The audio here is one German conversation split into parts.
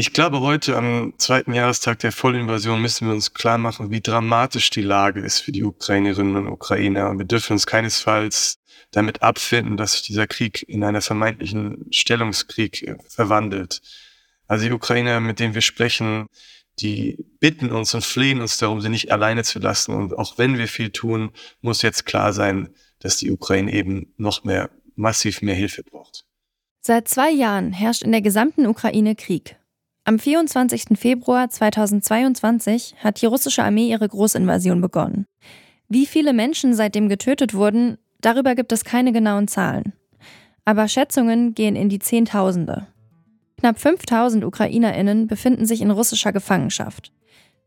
Ich glaube, heute am zweiten Jahrestag der Vollinvasion müssen wir uns klar machen, wie dramatisch die Lage ist für die Ukrainerinnen und Ukrainer. Und wir dürfen uns keinesfalls damit abfinden, dass sich dieser Krieg in einen vermeintlichen Stellungskrieg äh, verwandelt. Also die Ukrainer, mit denen wir sprechen, die bitten uns und flehen uns darum, sie nicht alleine zu lassen. Und auch wenn wir viel tun, muss jetzt klar sein, dass die Ukraine eben noch mehr, massiv mehr Hilfe braucht. Seit zwei Jahren herrscht in der gesamten Ukraine Krieg. Am 24. Februar 2022 hat die russische Armee ihre Großinvasion begonnen. Wie viele Menschen seitdem getötet wurden, darüber gibt es keine genauen Zahlen. Aber Schätzungen gehen in die Zehntausende. Knapp 5000 Ukrainerinnen befinden sich in russischer Gefangenschaft.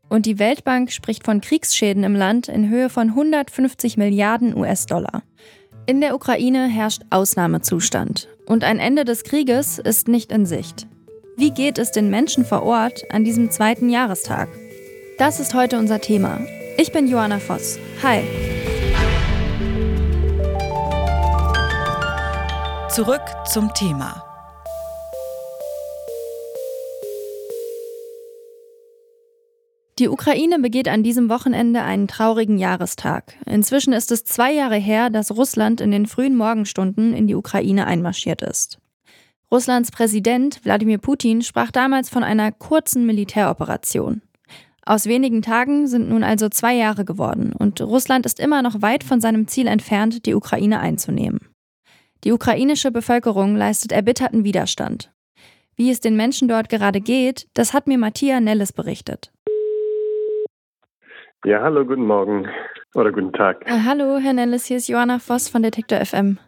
Und die Weltbank spricht von Kriegsschäden im Land in Höhe von 150 Milliarden US-Dollar. In der Ukraine herrscht Ausnahmezustand und ein Ende des Krieges ist nicht in Sicht. Wie geht es den Menschen vor Ort an diesem zweiten Jahrestag? Das ist heute unser Thema. Ich bin Johanna Voss. Hi. Zurück zum Thema. Die Ukraine begeht an diesem Wochenende einen traurigen Jahrestag. Inzwischen ist es zwei Jahre her, dass Russland in den frühen Morgenstunden in die Ukraine einmarschiert ist. Russlands Präsident Wladimir Putin sprach damals von einer kurzen Militäroperation. Aus wenigen Tagen sind nun also zwei Jahre geworden und Russland ist immer noch weit von seinem Ziel entfernt, die Ukraine einzunehmen. Die ukrainische Bevölkerung leistet erbitterten Widerstand. Wie es den Menschen dort gerade geht, das hat mir Matthias Nelles berichtet. Ja, hallo, guten Morgen oder guten Tag. Äh, hallo, Herr Nellis, hier ist Johanna Voss von Detektor FM.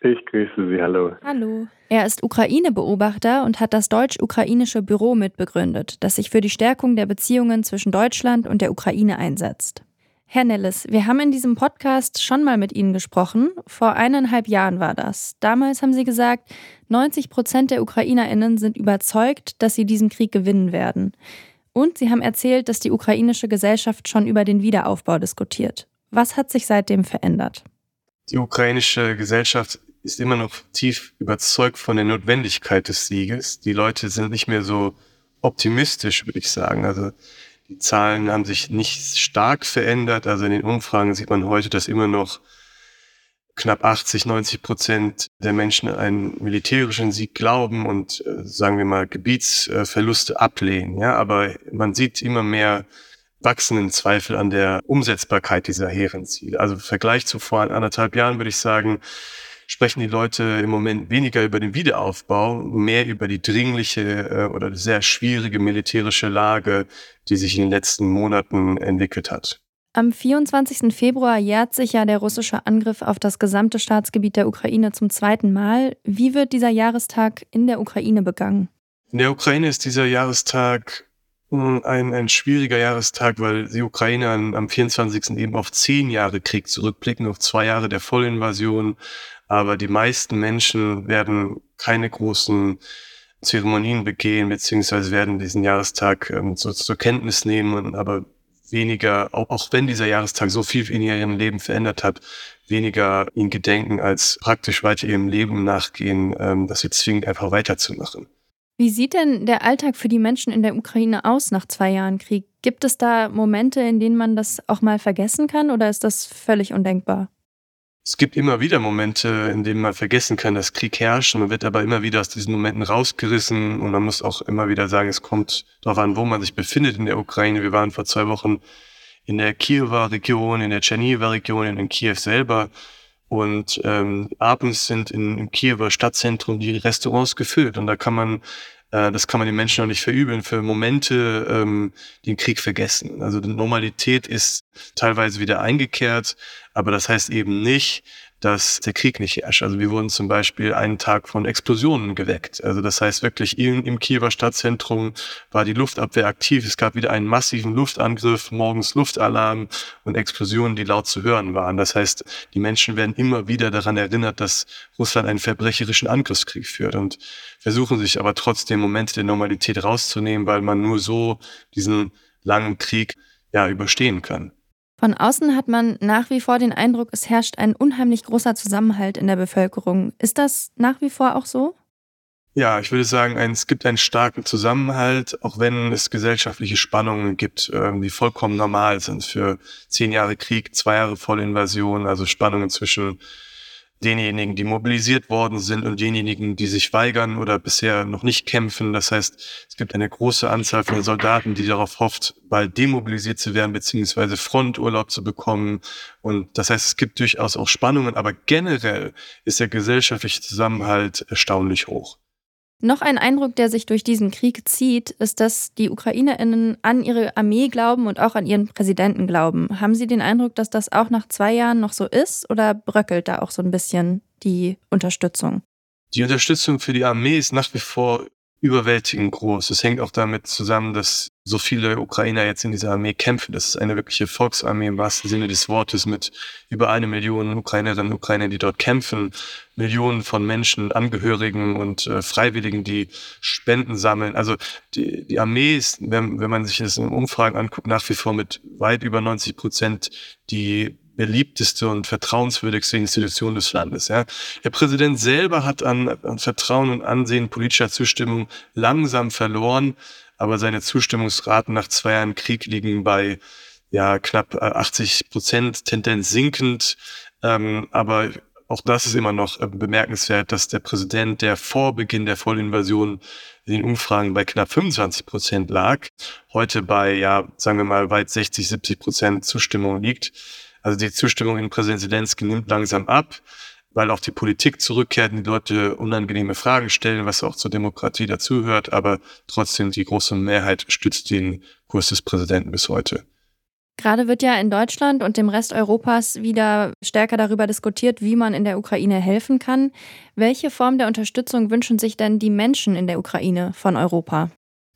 Ich grüße Sie, hallo. Hallo. Er ist Ukraine-Beobachter und hat das deutsch-ukrainische Büro mitbegründet, das sich für die Stärkung der Beziehungen zwischen Deutschland und der Ukraine einsetzt. Herr Nellis, wir haben in diesem Podcast schon mal mit Ihnen gesprochen. Vor eineinhalb Jahren war das. Damals haben Sie gesagt, 90 Prozent der UkrainerInnen sind überzeugt, dass sie diesen Krieg gewinnen werden. Und Sie haben erzählt, dass die ukrainische Gesellschaft schon über den Wiederaufbau diskutiert. Was hat sich seitdem verändert? Die ukrainische Gesellschaft ist immer noch tief überzeugt von der Notwendigkeit des Sieges. Die Leute sind nicht mehr so optimistisch, würde ich sagen. Also die Zahlen haben sich nicht stark verändert. Also in den Umfragen sieht man heute, dass immer noch knapp 80, 90 Prozent der Menschen einen militärischen Sieg glauben und äh, sagen wir mal Gebietsverluste ablehnen. Ja, aber man sieht immer mehr wachsenden Zweifel an der Umsetzbarkeit dieser hehren Ziele. Also im Vergleich zu vor anderthalb Jahren würde ich sagen, sprechen die Leute im Moment weniger über den Wiederaufbau, mehr über die dringliche äh, oder sehr schwierige militärische Lage, die sich in den letzten Monaten entwickelt hat. Am 24. Februar jährt sich ja der russische Angriff auf das gesamte Staatsgebiet der Ukraine zum zweiten Mal. Wie wird dieser Jahrestag in der Ukraine begangen? In der Ukraine ist dieser Jahrestag ein, ein schwieriger Jahrestag, weil die Ukraine am 24. eben auf zehn Jahre Krieg zurückblicken, auf zwei Jahre der Vollinvasion. Aber die meisten Menschen werden keine großen Zeremonien begehen, beziehungsweise werden diesen Jahrestag ähm, so, zur Kenntnis nehmen, aber weniger, auch, auch wenn dieser Jahrestag so viel in ihrem Leben verändert hat, weniger ihn gedenken, als praktisch weiter ihrem Leben nachgehen, ähm, dass sie zwingend einfach weiterzumachen. Wie sieht denn der Alltag für die Menschen in der Ukraine aus nach zwei Jahren Krieg? Gibt es da Momente, in denen man das auch mal vergessen kann oder ist das völlig undenkbar? Es gibt immer wieder Momente, in denen man vergessen kann, dass Krieg herrscht. Man wird aber immer wieder aus diesen Momenten rausgerissen und man muss auch immer wieder sagen, es kommt darauf an, wo man sich befindet in der Ukraine. Wir waren vor zwei Wochen in der Kiewer Region, in der Tscherniver Region, in Kiew selber. Und ähm, abends sind in, im Kiewer Stadtzentrum die Restaurants gefüllt und da kann man äh, das kann man den Menschen auch nicht verübeln, für Momente ähm, den Krieg vergessen. Also die Normalität ist teilweise wieder eingekehrt, aber das heißt eben nicht, dass der Krieg nicht herrscht. Also wir wurden zum Beispiel einen Tag von Explosionen geweckt. Also das heißt wirklich im, Kiewer Stadtzentrum war die Luftabwehr aktiv. Es gab wieder einen massiven Luftangriff, morgens Luftalarm und Explosionen, die laut zu hören waren. Das heißt, die Menschen werden immer wieder daran erinnert, dass Russland einen verbrecherischen Angriffskrieg führt und versuchen sich aber trotzdem Momente der Normalität rauszunehmen, weil man nur so diesen langen Krieg ja überstehen kann. Von außen hat man nach wie vor den Eindruck, es herrscht ein unheimlich großer Zusammenhalt in der Bevölkerung. Ist das nach wie vor auch so? Ja, ich würde sagen, es gibt einen starken Zusammenhalt, auch wenn es gesellschaftliche Spannungen gibt, ähm, die vollkommen normal sind für zehn Jahre Krieg, zwei Jahre Vollinvasion, also Spannungen zwischen denjenigen, die mobilisiert worden sind und denjenigen, die sich weigern oder bisher noch nicht kämpfen. Das heißt, es gibt eine große Anzahl von Soldaten, die darauf hofft, bald demobilisiert zu werden, beziehungsweise Fronturlaub zu bekommen. Und das heißt, es gibt durchaus auch Spannungen, aber generell ist der gesellschaftliche Zusammenhalt erstaunlich hoch. Noch ein Eindruck, der sich durch diesen Krieg zieht, ist, dass die Ukrainerinnen an ihre Armee glauben und auch an ihren Präsidenten glauben. Haben Sie den Eindruck, dass das auch nach zwei Jahren noch so ist oder bröckelt da auch so ein bisschen die Unterstützung? Die Unterstützung für die Armee ist nach wie vor überwältigend groß. Es hängt auch damit zusammen, dass so viele Ukrainer jetzt in dieser Armee kämpfen. Das ist eine wirkliche Volksarmee im wahrsten Sinne des Wortes mit über eine Million Ukrainerinnen und Ukrainer, die dort kämpfen, Millionen von Menschen, Angehörigen und äh, Freiwilligen, die Spenden sammeln. Also die, die Armee ist, wenn, wenn man sich das in Umfragen anguckt, nach wie vor mit weit über 90 Prozent die beliebteste und vertrauenswürdigste Institution des Landes. Ja. Der Präsident selber hat an, an Vertrauen und Ansehen politischer Zustimmung langsam verloren, aber seine Zustimmungsraten nach zwei Jahren Krieg liegen bei ja knapp 80 äh, Prozent, Tendenz sinkend. Ähm, aber auch das ist immer noch äh, bemerkenswert, dass der Präsident, der vor Beginn der Vollinvasion in den Umfragen bei knapp 25 Prozent lag, heute bei, ja, sagen wir mal, weit 60, 70 Prozent Zustimmung liegt. Also die Zustimmung in Präsident Zelensky nimmt langsam ab, weil auch die Politik zurückkehrt und die Leute unangenehme Fragen stellen, was auch zur Demokratie dazugehört. Aber trotzdem die große Mehrheit stützt den Kurs des Präsidenten bis heute. Gerade wird ja in Deutschland und dem Rest Europas wieder stärker darüber diskutiert, wie man in der Ukraine helfen kann. Welche Form der Unterstützung wünschen sich denn die Menschen in der Ukraine von Europa?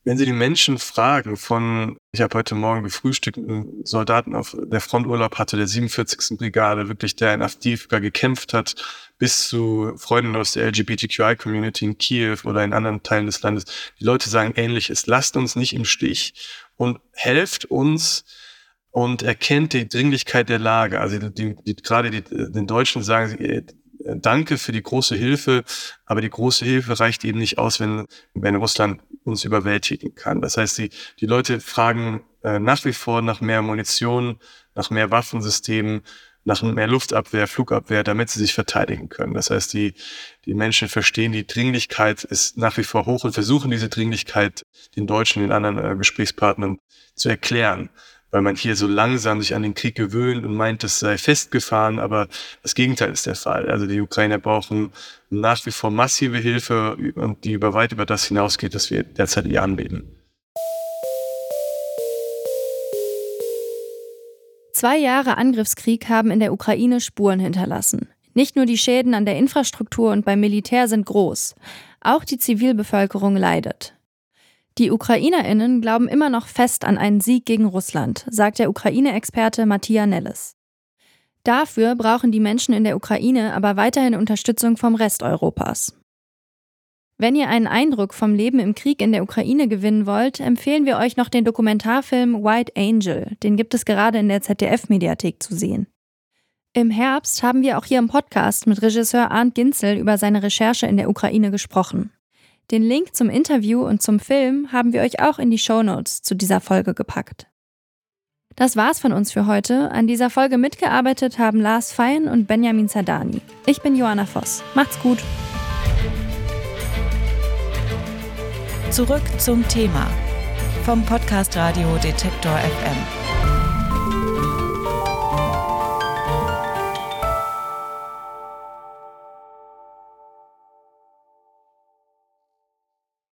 Wenn Sie die Menschen fragen von, ich habe heute Morgen gefrühstückt, einen Soldaten auf der Fronturlaub hatte, der 47. Brigade, wirklich der in Avdiivka gekämpft hat, bis zu Freunden aus der LGBTQI-Community in Kiew oder in anderen Teilen des Landes. Die Leute sagen ähnliches, lasst uns nicht im Stich und helft uns, und erkennt die Dringlichkeit der Lage. Also die, die, gerade die, den Deutschen sagen sie, danke für die große Hilfe, aber die große Hilfe reicht eben nicht aus, wenn, wenn Russland uns überwältigen kann. Das heißt, die, die Leute fragen äh, nach wie vor nach mehr Munition, nach mehr Waffensystemen, nach mehr Luftabwehr, Flugabwehr, damit sie sich verteidigen können. Das heißt, die, die Menschen verstehen, die Dringlichkeit ist nach wie vor hoch und versuchen diese Dringlichkeit den Deutschen, den anderen äh, Gesprächspartnern zu erklären weil man hier so langsam sich an den Krieg gewöhnt und meint, es sei festgefahren, aber das Gegenteil ist der Fall. Also die Ukrainer brauchen nach wie vor massive Hilfe die über weit über das hinausgeht, das wir derzeit ihr anbieten. Zwei Jahre Angriffskrieg haben in der Ukraine Spuren hinterlassen. Nicht nur die Schäden an der Infrastruktur und beim Militär sind groß, auch die Zivilbevölkerung leidet. Die Ukrainerinnen glauben immer noch fest an einen Sieg gegen Russland, sagt der Ukraine-Experte Matthias Nelles. Dafür brauchen die Menschen in der Ukraine aber weiterhin Unterstützung vom Rest Europas. Wenn ihr einen Eindruck vom Leben im Krieg in der Ukraine gewinnen wollt, empfehlen wir euch noch den Dokumentarfilm White Angel. Den gibt es gerade in der ZDF-Mediathek zu sehen. Im Herbst haben wir auch hier im Podcast mit Regisseur Arndt Ginzel über seine Recherche in der Ukraine gesprochen. Den Link zum Interview und zum Film haben wir euch auch in die Show Notes zu dieser Folge gepackt. Das war's von uns für heute. An dieser Folge mitgearbeitet haben Lars Fein und Benjamin Zadani. Ich bin Joanna Voss. Macht's gut. Zurück zum Thema vom Podcast Radio Detektor FM.